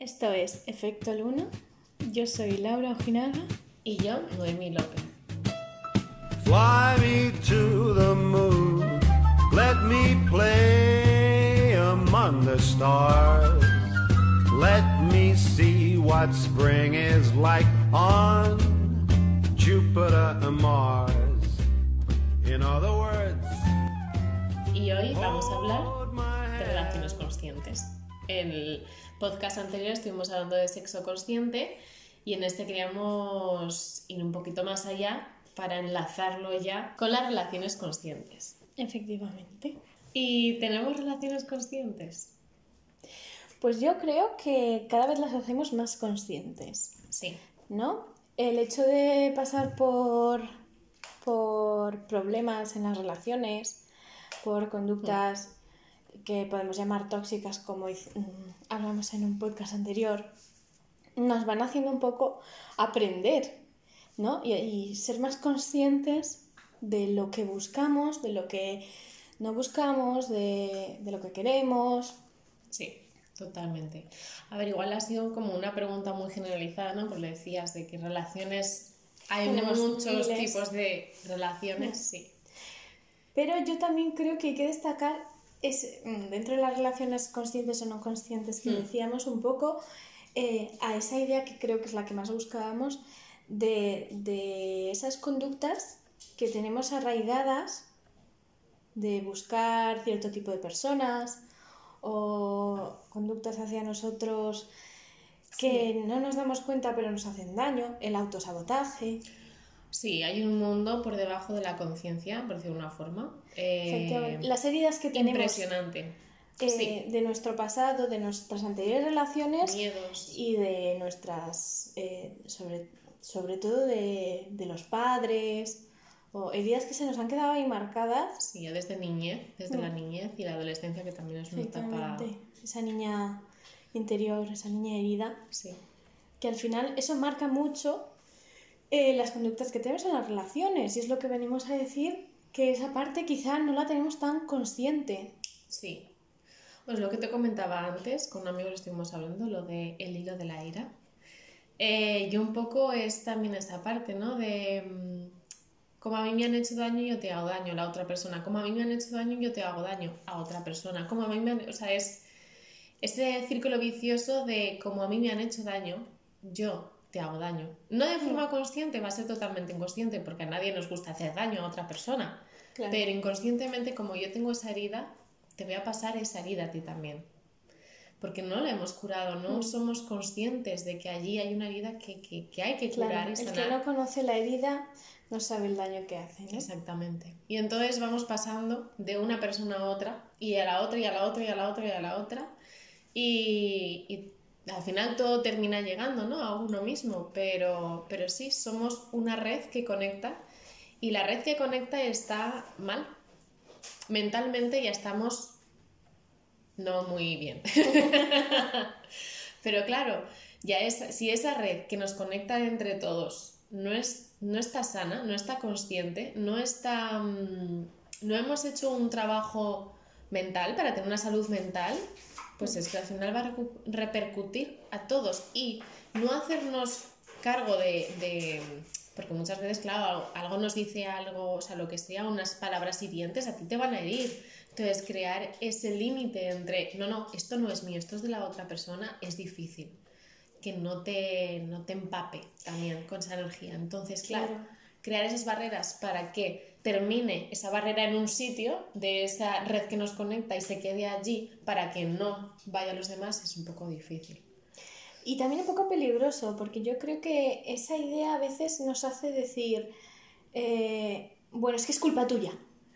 Esto es Efecto Luna. Yo soy Laura Ojinaga. Y yo, Noemí López. Fly me to the moon. Let me play among the stars. Let me see what spring is like on Jupiter and Mars. In other words, Y hoy vamos a hablar de relaciones conscientes. En el podcast anterior estuvimos hablando de sexo consciente y en este queríamos ir un poquito más allá para enlazarlo ya con las relaciones conscientes. Efectivamente. ¿Y tenemos relaciones conscientes? Pues yo creo que cada vez las hacemos más conscientes, Sí. ¿no? El hecho de pasar por, por problemas en las relaciones, por conductas que podemos llamar tóxicas, como mm, hablamos en un podcast anterior, nos van haciendo un poco aprender, ¿no? Y, y ser más conscientes de lo que buscamos, de lo que no buscamos, de, de lo que queremos. Sí, totalmente. A ver, igual ha sido como una pregunta muy generalizada, ¿no? Porque decías de que relaciones, hay Tenemos muchos miles. tipos de relaciones, sí. Pero yo también creo que hay que destacar, es, mm, dentro de las relaciones conscientes o no conscientes que Mm. decíamos, un poco eh, a esa idea que creo que es la que más buscábamos, de, de esas conductas que tenemos arraigadas de buscar cierto tipo de personas o conductas hacia nosotros que no nos damos cuenta pero nos hacen daño, el autosabotaje. Sí, hay un mundo por debajo de la conciencia, por decirlo de una forma. eh, Efectivamente. Las heridas que tenemos impresionante. eh, Sí. de nuestro pasado, de nuestras anteriores relaciones Miedos. y de nuestras, eh, sobre, sobre todo de, de los padres, o heridas que se nos han quedado ahí marcadas. Sí, ya desde niñez, desde Mm. la niñez y la adolescencia, que también es una etapa. Esa niña interior, esa niña herida, Sí. que al final eso marca mucho eh, las conductas que tenemos en las relaciones, y es lo que venimos a decir, que esa parte quizá no la tenemos tan consciente. Sí. Pues lo que te comentaba antes, con un amigo lo estuvimos hablando, lo de el hilo de la ira. Eh, yo un poco es también esa parte, ¿no? De mm, como a mí me han hecho daño, yo te hago daño a la otra persona. Como a mí me han hecho daño, yo te hago daño a otra persona. Como a mí me han... O sea, es ese círculo vicioso de como a mí me han hecho daño, yo te hago daño. No de forma consciente, va a ser totalmente inconsciente, porque a nadie nos gusta hacer daño a otra persona. Claro. Pero inconscientemente, como yo tengo esa herida, te voy a pasar esa herida a ti también. Porque no la hemos curado, no Mm. somos conscientes de que allí hay una herida que, que- que hay que Claro, curar y el sanar. que no conoce la herida no sabe el daño que hace. ¿no? Exactamente. Y entonces vamos pasando de una persona a otra, y a la otra, y a la otra, y a la otra, y a la otra. Y, y al final todo termina llegando, ¿no? A uno mismo. Pero, pero sí, somos una red que conecta. Y la red que conecta está mal. Mentalmente ya estamos no muy bien. Pero claro, ya es, si esa red que nos conecta entre todos no, es, no está sana, no está consciente, no está. mm, no hemos hecho un trabajo mental para tener una salud mental, pues es que al final va a repercutir a todos y no hacernos cargo de, porque muchas veces, claro, algo nos dice algo, o sea, lo que sea, unas palabras hirientes, a ti te van a herir. Entonces, crear ese límite entre, no, no, esto no es mío, esto es de la otra persona, es difícil. Que no te, no te empape también con esa energía. Entonces, Claro. Crear esas barreras para que termine esa barrera en un sitio de esa red que nos conecta y se quede allí para que no vaya a los demás es un poco difícil. Y también un poco peligroso, porque yo creo que esa idea a veces nos hace decir, eh, bueno, es que es culpa tuya,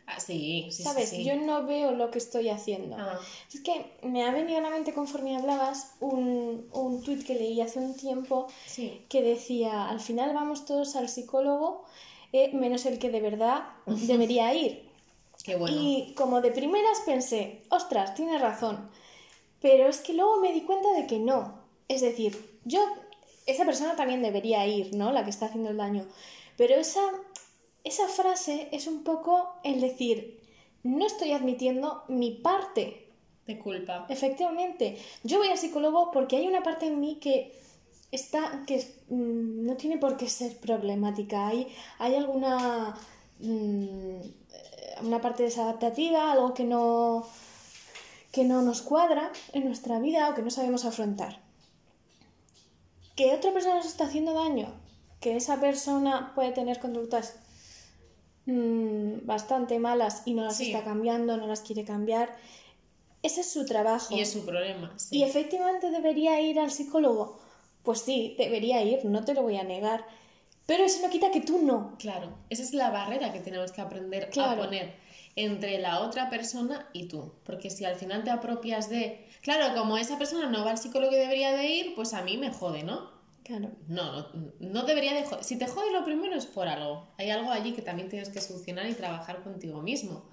Ah, sí, sí, sí, ¿sabes? sí. Yo no veo lo que estoy haciendo. Ah, Es que me ha venido a la mente conforme hablabas un, un tuit que leí hace un tiempo sí, que decía, al final vamos todos al psicólogo, eh, menos el que de verdad debería ir. qué bueno. Y como de primeras pensé, ostras, tienes razón. Pero es que luego me di cuenta de que no. Es decir, yo, esa persona también debería ir, ¿no? La que está haciendo el daño. Pero esa, esa frase es un poco el decir, no estoy admitiendo mi parte De culpa. Efectivamente, yo voy al psicólogo porque hay una parte en mí que está que mm, no tiene por qué ser problemática. Hay, hay alguna mm, una parte desadaptativa, algo que no que no nos cuadra en nuestra vida o que no sabemos afrontar. Que otra persona nos está haciendo daño, que esa persona puede tener conductas mm, bastante malas y no las Sí. está cambiando, no las quiere cambiar. Ese es su trabajo. Y es su problema. Sí. ¿Y efectivamente debería ir al psicólogo? Pues sí, debería ir, no te lo voy a negar. Pero eso no quita que tú no. Claro, esa es la barrera que tenemos que aprender Claro. a poner entre la otra persona y tú. Porque si al final te apropias de, claro, como esa persona no va al psicólogo y debería de ir, pues a mí me jode, ¿no? Claro. No, no, no debería de joder. Si te jode lo primero es por algo. Hay algo allí que también tienes que solucionar y trabajar contigo mismo.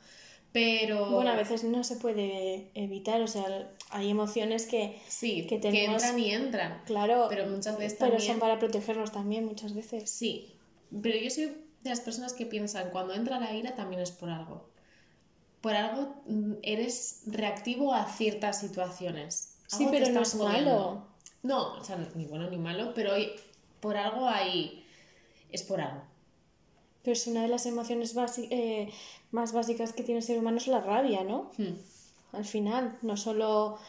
Pero... Bueno, a veces no se puede evitar, o sea, hay emociones que, Sí, que que, tenemos- entran y entran. claro, Pero muchas veces pero también... son para protegernos también muchas veces. Sí, pero yo soy de las personas que piensan cuando entra la ira también es por algo. Por algo mm, eres reactivo a ciertas situaciones. Sí, Algo pero no es malo. No, o sea, ni bueno ni malo, pero por algo hay... Es por algo. Pero es una de las emociones eh, más básicas que tiene el ser humano es la rabia, ¿no? Hmm. Al final, no solo...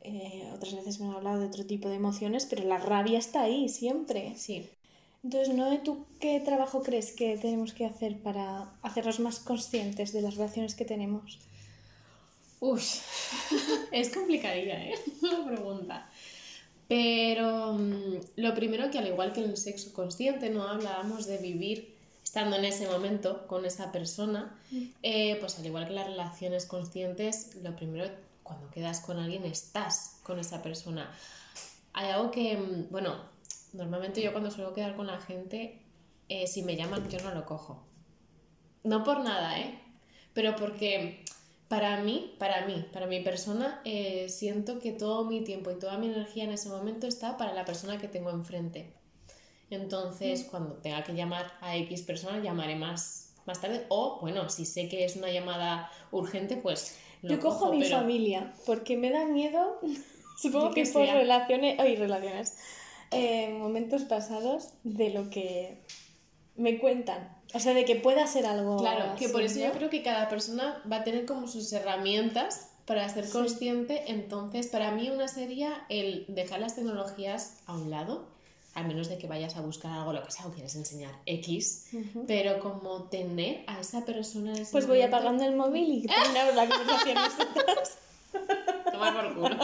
eh, otras veces me han hablado de otro tipo de emociones, pero la rabia está ahí siempre. Sí. Entonces, ¿no? ¿tú qué trabajo crees que tenemos que hacer para hacernos más conscientes de las relaciones que tenemos? Uf, es complicadilla, ¿eh? La pregunta. Pero mm, lo primero que al igual que en el sexo consciente no hablábamos de vivir estando en ese momento con esa persona, eh, pues al igual que las relaciones conscientes, lo primero cuando quedas con alguien estás con esa persona. Hay algo que, mm, bueno, normalmente yo cuando suelo quedar con la gente, eh, si me llaman yo no lo cojo. No por nada, ¿eh? Pero porque para mí, para mí, para mi persona, eh, siento que todo mi tiempo y toda mi energía en ese momento está para la persona que tengo enfrente. Entonces, cuando tenga que llamar a X persona, llamaré más, más tarde. O, bueno, si sé que es una llamada urgente, pues lo Yo cojo cojo, a mi pero- familia porque me da miedo, supongo que que por sea. relaciones, ay, relaciones, eh, momentos pasados de lo que me cuentan. O sea, de que pueda ser algo. Claro, que por eso yo creo que cada persona va a tener como sus herramientas para ser Sí. consciente. Entonces, para mí una sería el dejar las tecnologías a un lado, al menos de que vayas a buscar algo, lo que sea, o quieres enseñar X, pero como tener a esa persona en ese Pues voy momento- apagando el móvil y terminamos la conversación. Tomar por culo.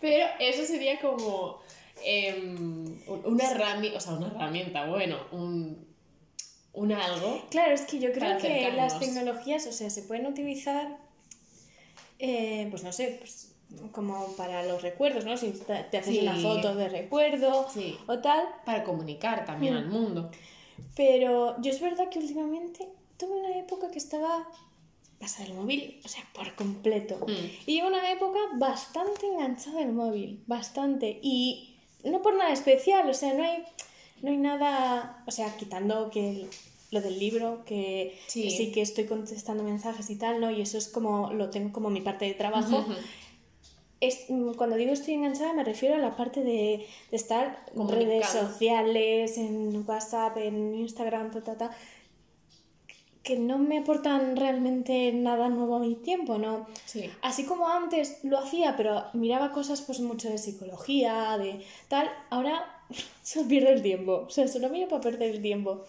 Pero eso sería como em, un- una herramienta, o sea, una herramienta, bueno, un, un algo. Claro, es que yo creo que las tecnologías, o sea, se pueden utilizar, eh, pues no sé, pues, como para los recuerdos, ¿no? Si te haces Sí. una foto de recuerdo Sí. o tal. Para comunicar también Mm. al mundo. Pero yo es verdad que últimamente tuve una época que estaba pasada el móvil, o sea, por completo. Mm. Y una época bastante enganchada al móvil, bastante. Y no por nada especial, o sea, no hay, no hay nada, o sea, quitando que lo del libro, que Sí. que sí que estoy contestando mensajes y tal, ¿no? Y eso es como, lo tengo como mi parte de trabajo. Es- mm, cuando digo estoy enganchada me refiero a la parte de, de estar en redes sociales, en WhatsApp, en Instagram, ta, ta, ta, que no me aportan realmente nada nuevo a mi tiempo, ¿no? Sí. Así como antes lo hacía, pero miraba cosas pues mucho de psicología, de tal, ahora se pierde el tiempo, o sea, solo miro para perder el tiempo.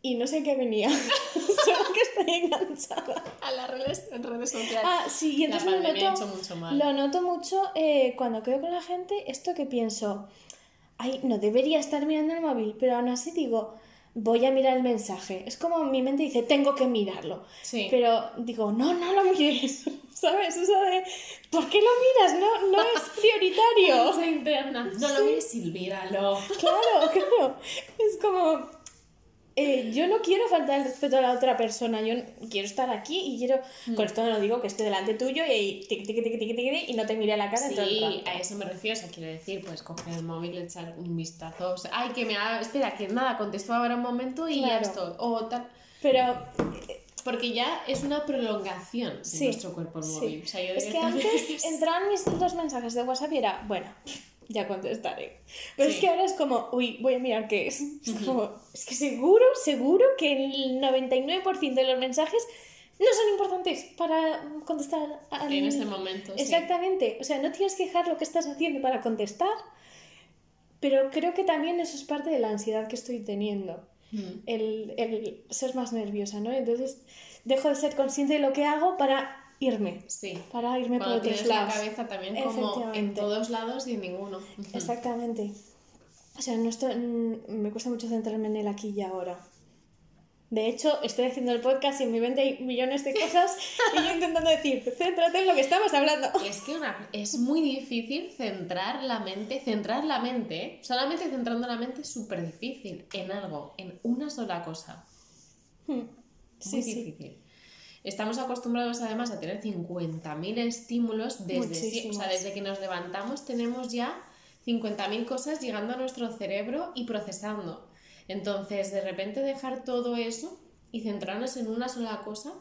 Y no sé qué venía, solo que estoy enganchada. A las redes, en redes sociales. Ah, sí, y entonces lo noto, mucho mal. lo noto mucho eh, cuando quedo con la gente, esto que pienso, ay, no debería estar mirando el móvil, pero aún así digo, voy a mirar el mensaje. Es como mi mente dice, tengo que mirarlo. Sí. Pero digo, no, no lo mires, ¿sabes? Eso de, ¿por qué lo miras? No, no es prioritario. Interna. No lo mires, Silvíralo. Claro, claro. Es como, eh, yo no quiero faltar el respeto a la otra persona, yo quiero estar aquí y quiero, Mm. con esto no digo que esté delante tuyo y tiqui, tiqui, tiqui, tiqui, y no te mire a la cara Sí, a eso me refiero. O sea, quiero decir, pues coger el móvil, echar un vistazo. O sea, ay, que me ha... Espera, que nada, contesto ahora un momento y ya Claro. estoy. O tal. Pero Porque ya es una prolongación de Sí, nuestro cuerpo sí. móvil. O sea, yo Es que antes entraban mis dos mensajes de WhatsApp y era, bueno, ya contestaré. Pero es que ahora es como, uy, voy a mirar qué es. Es, como, es que seguro, seguro que el 99% de los mensajes no son importantes para contestar al- En ese momento, sí. Exactamente. O sea, no tienes que dejar lo que estás haciendo para contestar. Pero creo que también eso es parte de la ansiedad que estoy teniendo. Mm. El, el ser más nerviosa, ¿no? Entonces dejo de ser consciente de lo que hago para irme. Sí. Para irme por Cuando otros tienes la lados. cabeza también como en todos lados y en ninguno. Exactamente. O sea, no estoy- mm, me cuesta mucho centrarme en el aquí y ahora. De hecho, estoy haciendo el podcast y en mi mente hay millones de cosas y yo intentando decir, céntrate en lo que estamos hablando. Es que una- es muy difícil centrar la mente, centrar la mente, ¿eh? solamente centrando la mente es súper difícil en algo, en una sola cosa. Hmm. Sí, Sí, sí. Estamos acostumbrados además a tener 50.000 estímulos desde, o sea, desde que nos levantamos tenemos ya 50.000 cosas llegando a nuestro cerebro y procesando. Entonces, de repente dejar todo eso y centrarnos en una sola cosa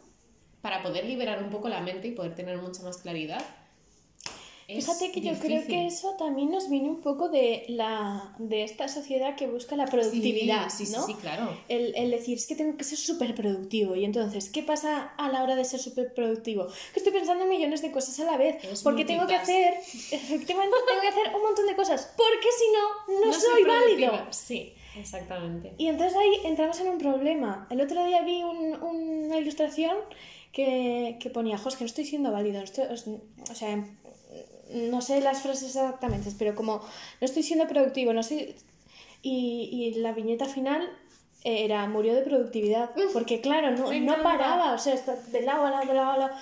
para poder liberar un poco la mente y poder tener mucha más claridad. Es Fíjate que yo creo que eso también nos viene un poco de, la, de esta sociedad que busca la productividad, Sí, sí, ¿no? sí, claro. El, el decir, es que tengo que ser súper productivo. Y entonces, ¿qué pasa a la hora de ser súper productivo? Que estoy pensando en millones de cosas a la vez. Es porque tengo que hacer, efectivamente, tengo que hacer un montón de cosas. Porque si no, no, soy soy válido. Sí, exactamente. Y entonces ahí entramos en un problema. El otro día vi un- una ilustración que, que ponía, "Jo, es que no estoy siendo válido. no estoy- o sea, no sé las frases exactamente, pero como no estoy siendo productivo, no estoy... Y, y la viñeta final era murió de productividad. Porque claro, no, no paraba, o sea, está de lado a lado, de lado a lado.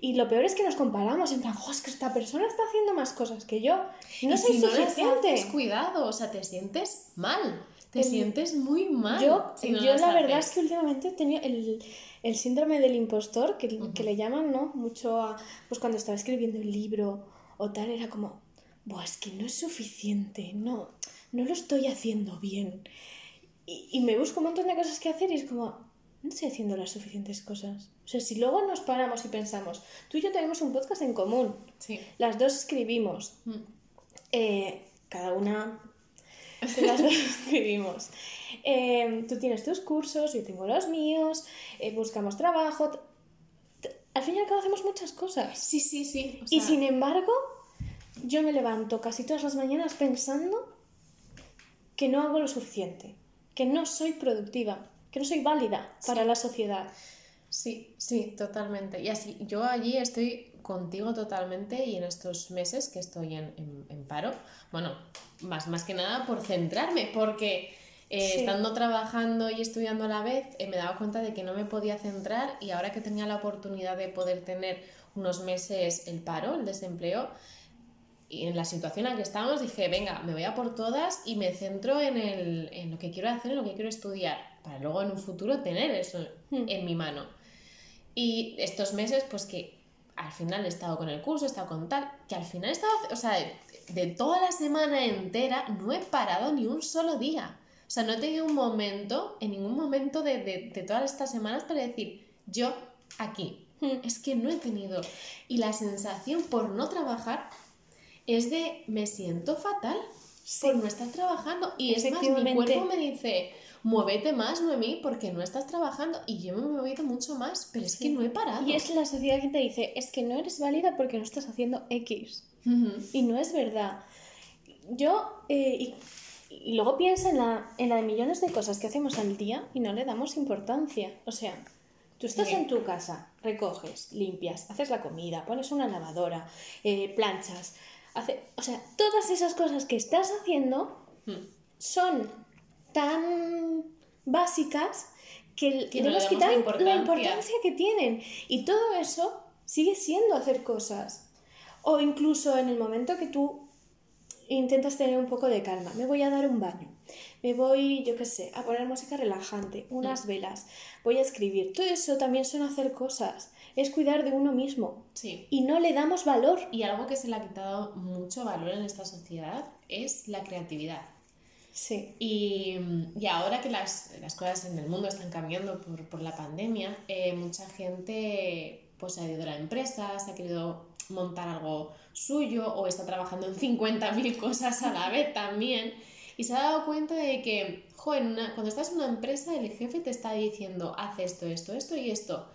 Y lo peor es que nos comparamos, en plan, "Jo, es que esta persona está haciendo más cosas que yo. No Y soy si no suficiente. haces, cuidado, o sea, te sientes mal. Te El- sientes muy mal. Yo, si no yo la verdad haces. es que últimamente he tenido el, el síndrome del impostor, que, que le llaman, ¿no? Mucho a, pues cuando estaba escribiendo el libro o tal, era como, Buah, es que no es suficiente, no, no lo estoy haciendo bien. Y, y me busco un montón de cosas que hacer y es como, no estoy haciendo las suficientes cosas. O sea, si luego nos paramos y pensamos, tú y yo tenemos un podcast en común, Sí. las dos escribimos, Mm. eh, cada una las dos escribimos. Eh, tú tienes tus cursos, yo tengo los míos, eh, buscamos trabajo. Al fin y al cabo hacemos muchas cosas. Sí, sí, sí. o y sin embargo, yo me levanto casi todas las mañanas pensando que no hago lo suficiente, que no soy productiva, que no soy válida para la sociedad. Sí, sí, totalmente. Y así, yo allí estoy contigo totalmente y en estos meses que estoy en, en- en paro, bueno, más, más que nada por centrarme, porque eh, Sí. estando trabajando y estudiando a la vez, eh, me daba cuenta de que no me podía centrar y ahora que tenía la oportunidad de poder tener unos meses el paro, el desempleo, y en la situación en la que estamos dije, venga, me voy a por todas y me centro en, el, en lo que quiero hacer, en lo que quiero estudiar, para luego en un futuro tener eso Hmm. en mi mano. Y estos meses, pues que al final he estado con el curso, he estado con tal, que al final he estado, o sea, de, de toda la semana entera no he parado ni un solo día. O sea, no he tenido un momento, en ningún momento de, de, de todas estas semanas para decir, yo aquí. Hmm. Es que no he tenido. Y la sensación por no trabajar es de me siento fatal por no estar trabajando. Y es más, mi cuerpo me dice, muévete más, Noemí, porque no estás trabajando. Y yo me he movido mucho más, pero es que no he parado. Y es la sociedad que te dice, es que no eres válida porque no estás haciendo X. Y no es verdad. Yo, eh, y, y luego piensa en la, en la de millones de cosas que hacemos al día y no le damos importancia. O sea, tú estás en tu casa, recoges, limpias, haces la comida, pones una lavadora, eh, planchas. Hace, o sea, todas esas cosas que estás haciendo Mm. son tan básicas que, Que no le la importancia que tienen. Y todo eso sigue siendo hacer cosas. O incluso en el momento que tú intentas tener un poco de calma, me voy a dar un baño, me voy, yo qué sé, a poner música relajante, unas velas, voy a escribir. Todo eso también son hacer cosas, es cuidar de uno mismo. Sí. Y no le damos valor. Y algo que se le ha quitado mucho valor en esta sociedad es la creatividad. Sí. Y, y ahora que las, las cosas en el mundo están cambiando por, por la pandemia, eh, mucha gente pues, ha ido de la empresa, se ha querido montar algo suyo o está trabajando en 50.000 cosas a la vez también. Y se ha dado cuenta de que, joder, una- cuando estás en una empresa, el jefe te está diciendo, haz esto, esto, esto y esto.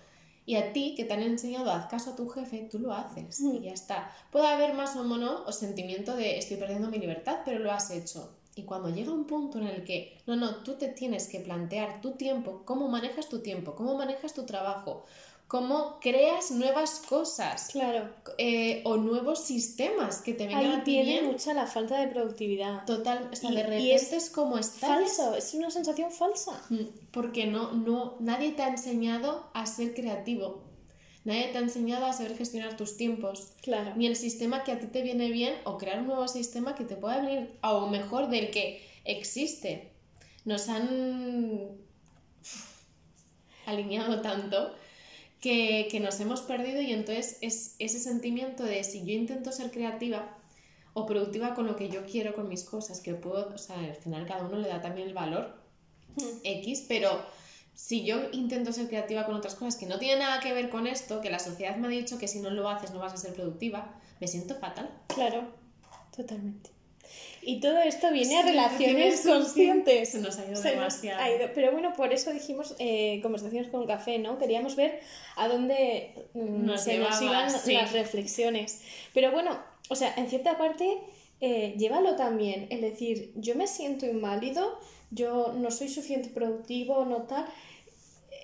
Y a ti, que te han enseñado, haz caso a tu jefe, tú lo haces y ya está. Puede haber más o menos o sentimiento de estoy perdiendo mi libertad, pero lo has hecho. Y cuando llega un punto en el que, no, no, tú te tienes que plantear tu tiempo, cómo manejas tu tiempo, cómo manejas tu trabajo, cómo creas nuevas cosas Claro. eh, o nuevos sistemas que te vengan Ahí a ti viene bien. mucha la falta de productividad. Total, o sea, Y- de repente es es, como estás. Falso, es una sensación falsa. Mm, Porque no, no, nadie te ha enseñado a ser creativo. Nadie te ha enseñado a saber gestionar tus tiempos. Claro. Ni el sistema que a ti te viene bien o crear un nuevo sistema que te pueda venir aún mejor del que existe. Nos han alineado tanto que, que nos hemos perdido y entonces es ese sentimiento de si yo intento ser creativa o productiva con lo que yo quiero, con mis cosas, que puedo, o sea, al final cada uno le da también el valor X, pero si yo intento ser creativa con otras cosas que no tienen nada que ver con esto, que la sociedad me ha dicho que si no lo haces no vas a ser productiva, me siento fatal. Claro, totalmente. Y todo esto viene a relaciones conscientes. Se nos ha ido Se demasiado. ha ido. Pero bueno, por eso dijimos eh, conversaciones con café, ¿no? Queríamos ver a dónde mm, Nos se nos iban sí. las reflexiones. Pero bueno, o sea, en cierta parte, eh, llévalo también. Es decir, yo me siento inválido, yo no soy suficiente productivo, no tal.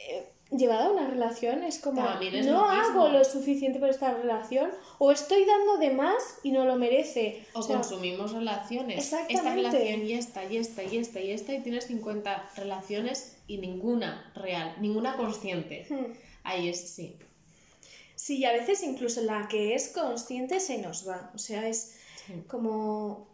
Eh, llevada a una relación es como También es no lo hago lo suficiente por esta relación o estoy dando de más y no lo merece. O, O sea, consumimos relaciones. Esta Exactamente. relación y esta, y esta, y esta, y esta, y tienes 50 relaciones y ninguna real, ninguna consciente. hmm. Ahí es, sí. Sí, y a veces incluso la que es consciente se nos va. O sea, es Sí. como...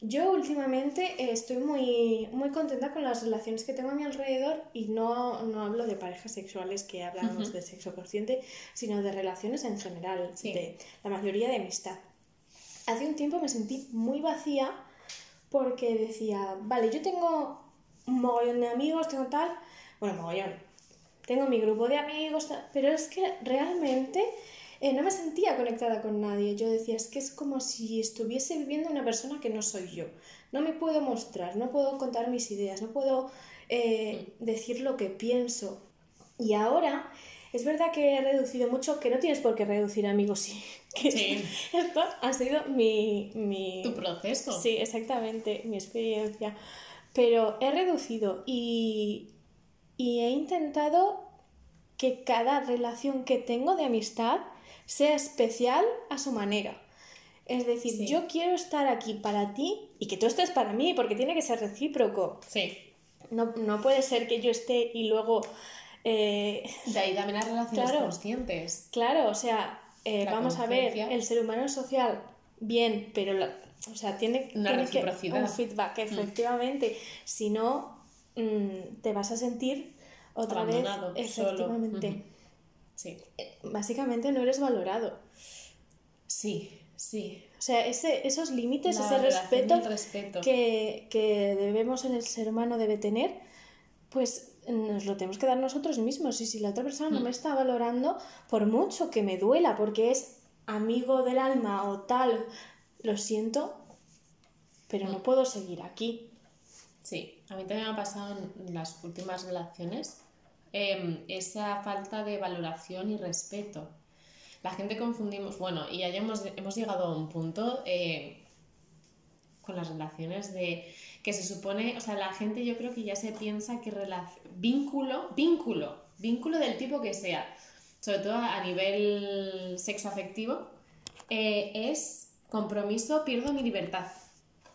Yo últimamente eh, estoy muy, muy contenta con las relaciones que tengo a mi alrededor y no, no hablo de parejas sexuales que hablamos de sexo consciente, sino de relaciones en general, Sí. de la mayoría de amistad. Hace un tiempo me sentí muy vacía porque decía, vale, yo tengo un mogollón de amigos, tengo tal, bueno, mogollón, tengo mi grupo de amigos, pero es que realmente eh, no me sentía conectada con nadie. Yo decía, es que es como si estuviese viviendo una persona que no soy yo. No me puedo mostrar, no puedo contar mis ideas, no puedo eh, decir lo que pienso. Y ahora es verdad que he reducido mucho, que no tienes por qué reducir amigos, sí. Que Sí. Esto ha sido mi, mi, Tu proceso. Sí, exactamente, mi experiencia. Pero he reducido y, y he intentado que cada relación que tengo de amistad sea especial a su manera. Es decir, Sí. yo quiero estar aquí para ti y que tú estés para mí, porque tiene que ser recíproco. Sí. No, no puede ser que yo esté y luego... eh, De ahí también las relaciones Claro. conscientes. Claro, o sea, eh, vamos a ver, el ser humano es social, bien, pero la- o sea, tiene, Una tiene que un feedback, efectivamente. Si no, mm, te vas a sentir otra Abandonado, vez, solo. efectivamente. Ujú. Sí. Básicamente no eres valorado. Sí, sí. O sea, ese, esos límites, La ese respeto. Que, que debemos en el ser humano debe tener, pues nos lo tenemos que dar nosotros mismos. Y si la otra persona no Mm. me está valorando, por mucho que me duela, porque es amigo del alma o tal, lo siento, pero Mm. no puedo seguir aquí. Sí, a mí también me ha pasado en las últimas relaciones em, esa falta de valoración y respeto. La gente confundimos, bueno, y ya hemos, hemos llegado a un punto eh, con las relaciones de que se supone, o sea, la gente yo creo que ya se piensa que vínculo, vínculo, vínculo del tipo que sea, sobre todo a nivel sexoafectivo, eh, es compromiso, pierdo mi libertad.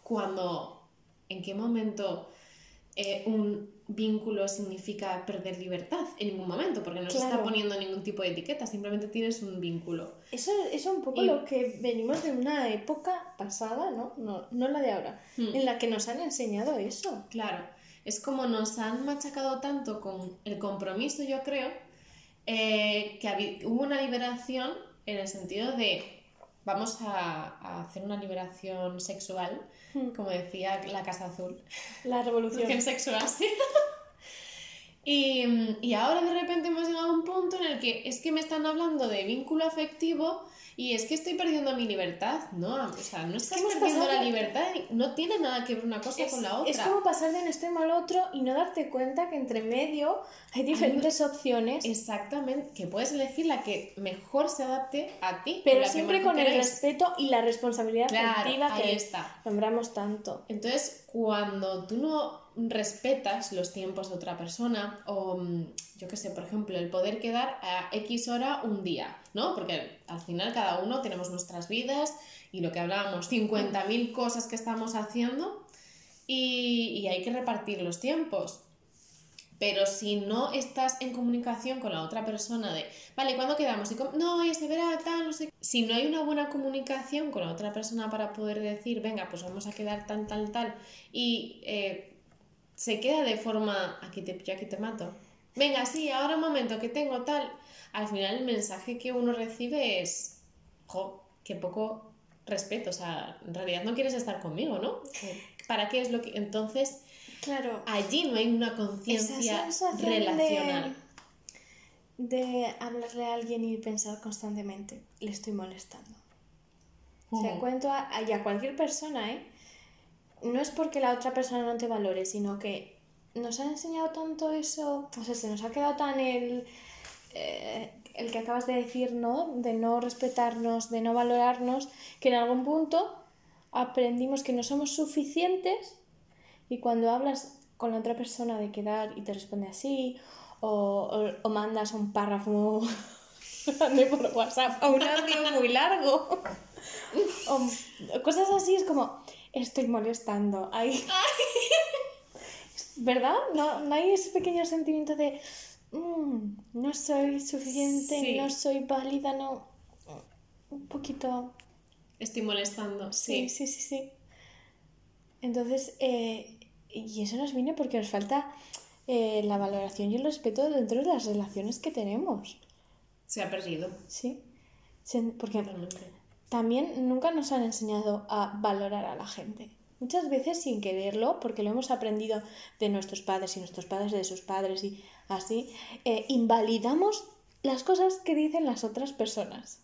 Cuando, ¿en qué momento eh, un vínculo significa perder libertad? En ningún momento, porque no se está poniendo ningún tipo de etiqueta, simplemente tienes un vínculo. Eso es un poco Y- lo que venimos de una época pasada, ¿no? No, no la de ahora, Hmm. en la que nos han enseñado eso. Claro, es como nos han machacado tanto con el compromiso, yo creo, eh, que hubo una liberación en el sentido de vamos a, a hacer una liberación sexual, Hmm. como decía la Casa Azul. La revolución. Revolución sexual, sí. Y, y ahora de repente hemos llegado a un punto en el que es que me están hablando de vínculo afectivo y es que estoy perdiendo mi libertad. No, o sea, no estás perdiendo la libertad, no tiene nada que ver una cosa Es, con la otra. es como pasar de un extremo al otro y no darte cuenta que entre medio hay diferentes opciones, Exactamente, que puedes elegir la que mejor se adapte a ti. pero siempre con el respeto y la responsabilidad Claro, afectiva ahí que está. nombramos tanto. Entonces, cuando tú no respetas los tiempos de otra persona, o mm, yo qué sé, por ejemplo, el poder quedar a X hora un día, ¿no? Porque al final cada uno tenemos nuestras vidas y lo que hablábamos, 50.000 cosas que estamos haciendo y, hay que repartir los tiempos. Pero si no estás en comunicación con la otra persona de, vale, ¿cuándo quedamos? Y no, ya se verá, tal, no sé. qué". Si no hay una buena comunicación con la otra persona para poder decir, venga, pues vamos a quedar tal, tal, tal, y eh, se queda de forma, aquí te pillo, aquí te mato. Venga, sí, ahora un momento, que tengo tal. Al final el mensaje que uno recibe es, jo, qué poco respeto, o sea, en realidad no quieres estar conmigo, ¿no? ¿Para qué es lo que...? Entonces, Claro. allí no hay una conciencia relacional. De, de hablarle a alguien y pensar constantemente, le estoy molestando. O sea, Ujú. cuento a, a- a cualquier persona, ¿eh? No es porque la otra persona no te valore, sino que nos han enseñado tanto eso, o sea, se nos ha quedado tan el, eh, el que acabas de decir, ¿no? De no respetarnos, de no valorarnos, que en algún punto aprendimos que no somos suficientes y cuando hablas con la otra persona de quedar y te responde así, o, o- mandas un párrafo grande por WhatsApp o un audio muy largo, o cosas así, es como, estoy molestando. Ay. ¿Verdad? No, no hay ese pequeño sentimiento de, "Mm, no soy suficiente, Sí. no soy válida, no. Un poquito Estoy molestando, Sí, sí. sí, sí, sí. Entonces, eh, y eso nos viene porque nos falta eh, la valoración y el respeto dentro de las relaciones que tenemos, Se ha perdido. ¿sí? Porque Totalmente. También nunca nos han enseñado a valorar a la gente. Muchas veces sin quererlo, porque lo hemos aprendido de nuestros padres y nuestros padres de sus padres y así, eh, invalidamos las cosas que dicen las otras personas.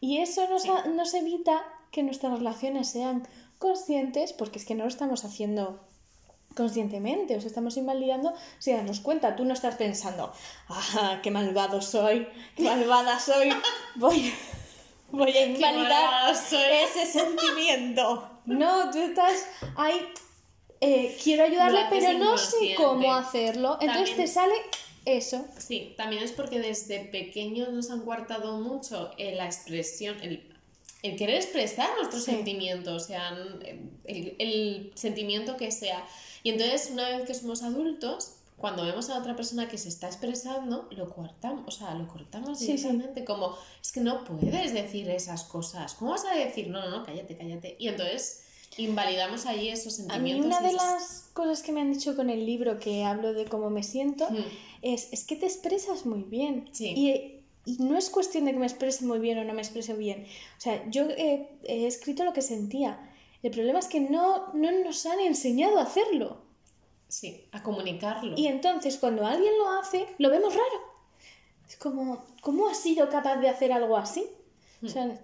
Y eso nos, Sí. ha- nos evita que nuestras relaciones sean conscientes, porque es que no lo estamos haciendo conscientemente, os estamos invalidando sin darnos cuenta. Tú no estás pensando, ¡ah, qué malvado soy! ¡Qué malvada soy! Voy, voy a invalidar soy. ese sentimiento. No, tú estás ahí, eh, quiero ayudarle, pero no sé cómo hacerlo. Entonces También- te sale eso. Sí, también es porque desde pequeños nos han coartado mucho en la expresión, el, el querer expresar nuestros Sí. sentimientos, o sea, el, el sentimiento que sea. Y entonces, una vez que somos adultos, cuando vemos a otra persona que se está expresando, lo cortamos, o sea, lo cortamos Sí, sí. directamente, como, es que no puedes decir esas cosas. ¿Cómo vas a decir? No, no, no, cállate, cállate. Y entonces invalidamos allí esos A mí sentimientos. una de las cosas que me han dicho con el libro que hablo de cómo me siento Mm. es, es que te expresas muy bien. Sí. Y, y no es cuestión de que me exprese muy bien o no me exprese bien. O sea, yo he, he escrito lo que sentía. El problema es que no, no nos han enseñado a hacerlo. Sí, a comunicarlo. Y entonces cuando alguien lo hace, lo vemos raro. Es como, ¿cómo has sido capaz de hacer algo así? O sea,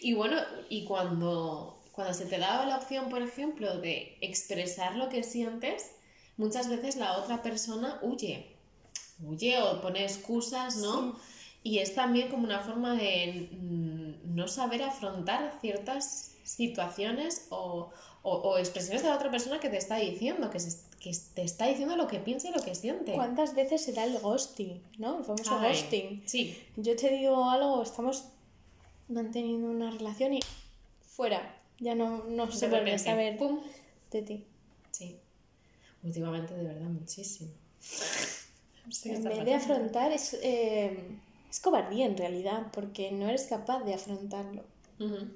Y bueno, y cuando, cuando se te daba la opción, por ejemplo, de expresar lo que sientes, muchas veces la otra persona huye. Huye o pone excusas, ¿no? Y es también como una forma de mm, no saber afrontar ciertas situaciones o, o- o expresiones de la otra persona que te está diciendo, que, se- que te está diciendo lo que piensa y lo que siente. ¿cuántas veces se da el ghosting? ¿No? El famoso Ay, ghosting. Sí, Yo te digo algo, estamos manteniendo una relación y fuera. Ya no, no se vuelve a saber ¡pum! de ti. Sí. Últimamente, de verdad, muchísimo. No sé qué En vez de afrontar es, eh, es cobardía en realidad, porque no eres capaz de afrontarlo. Ujú.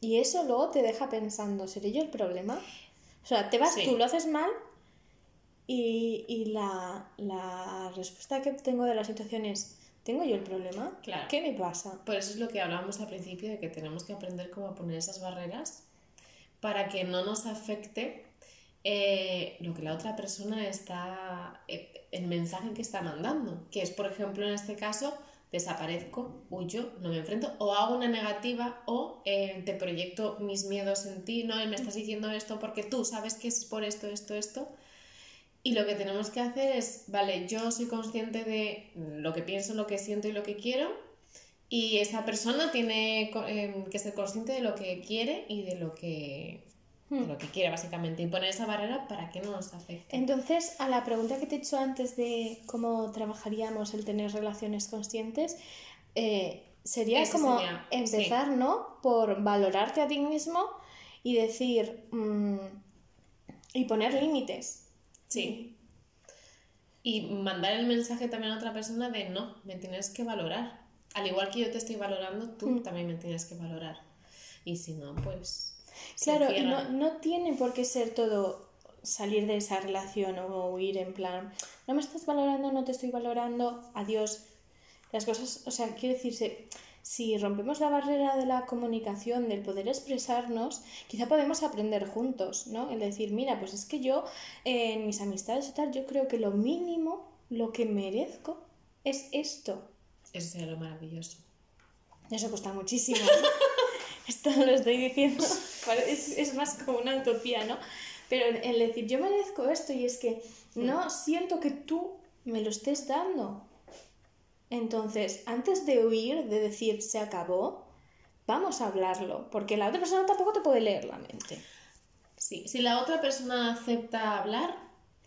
Y eso luego te deja pensando, ¿seré yo el problema? O sea, te vas Sí. tú, lo haces mal y, y la, la respuesta que tengo de la situación es, ¿Tengo yo el problema? Claro. ¿Qué me pasa? Por eso es lo que hablábamos al principio de que tenemos que aprender cómo poner esas barreras para que no nos afecte eh, lo que la otra persona está, eh, el mensaje que está mandando, que es, por ejemplo, en este caso, desaparezco, huyo, no me enfrento, o hago una negativa, o eh, te proyecto mis miedos en ti, no, me estás diciendo esto porque tú sabes que es por esto, esto, esto. Y lo que tenemos que hacer es, vale, yo soy consciente de lo que pienso, lo que siento y lo que quiero, y esa persona tiene em, que ser consciente de lo que quiere y de lo que, de lo que quiere, básicamente, y poner esa barrera para que no nos afecte. Entonces, a la pregunta que te he hecho antes de cómo trabajaríamos el tener relaciones conscientes, eh, sería como sería, empezar, ¿no? Por valorarte a ti mismo y decir, mm, y poner límites. Sí. Y mandar el mensaje también a otra persona de no, me tienes que valorar. Al igual que yo te estoy valorando, tú Mm. también me tienes que valorar. Y si no, pues. Claro, y no, no tiene por qué ser todo salir de esa relación o huir en plan, no me estás valorando, no te estoy valorando, adiós. Las cosas, o sea, quiero decirse, si rompemos la barrera de la comunicación, del poder expresarnos, quizá podemos aprender juntos, ¿no? El decir, mira, pues es que yo eh, en mis amistades y tal, yo creo que lo mínimo, lo que merezco, es esto. Eso sería lo maravilloso. Eso cuesta muchísimo. Esto lo estoy diciendo. Es, es más como una utopía, ¿no? Pero el- decir, yo merezco esto y es que no siento que tú me lo estés dando. Entonces, antes de huir, de decir se acabó, vamos a hablarlo. Porque la otra persona tampoco te puede leer la mente. Sí, si la otra persona acepta hablar,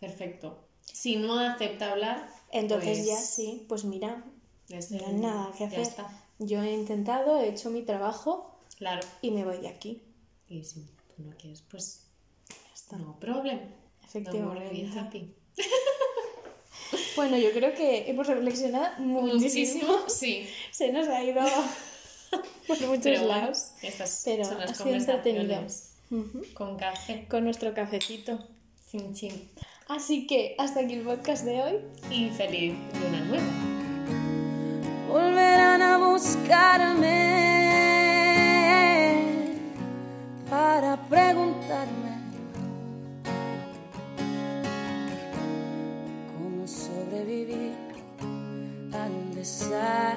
perfecto. Si no acepta hablar, Entonces pues, ya sí, pues mira, no hay nada que hacer. Yo he intentado, he hecho mi trabajo Claro. y me voy de aquí. Y si tú no quieres, pues Ya está. no problem. Efectivamente. Be happy. Bueno, yo creo que hemos reflexionado muchísimo. sí. Se nos ha ido por muchos Pero bueno, lados. estas Pero son las ha sido entretenido. con café, Con nuestro cafecito. sin chin. Así que hasta aquí el podcast de hoy. Y feliz luna nueva. volverán a buscarme para preguntarme cómo sobrevivir a un desastre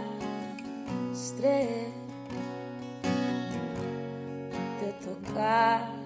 de tocar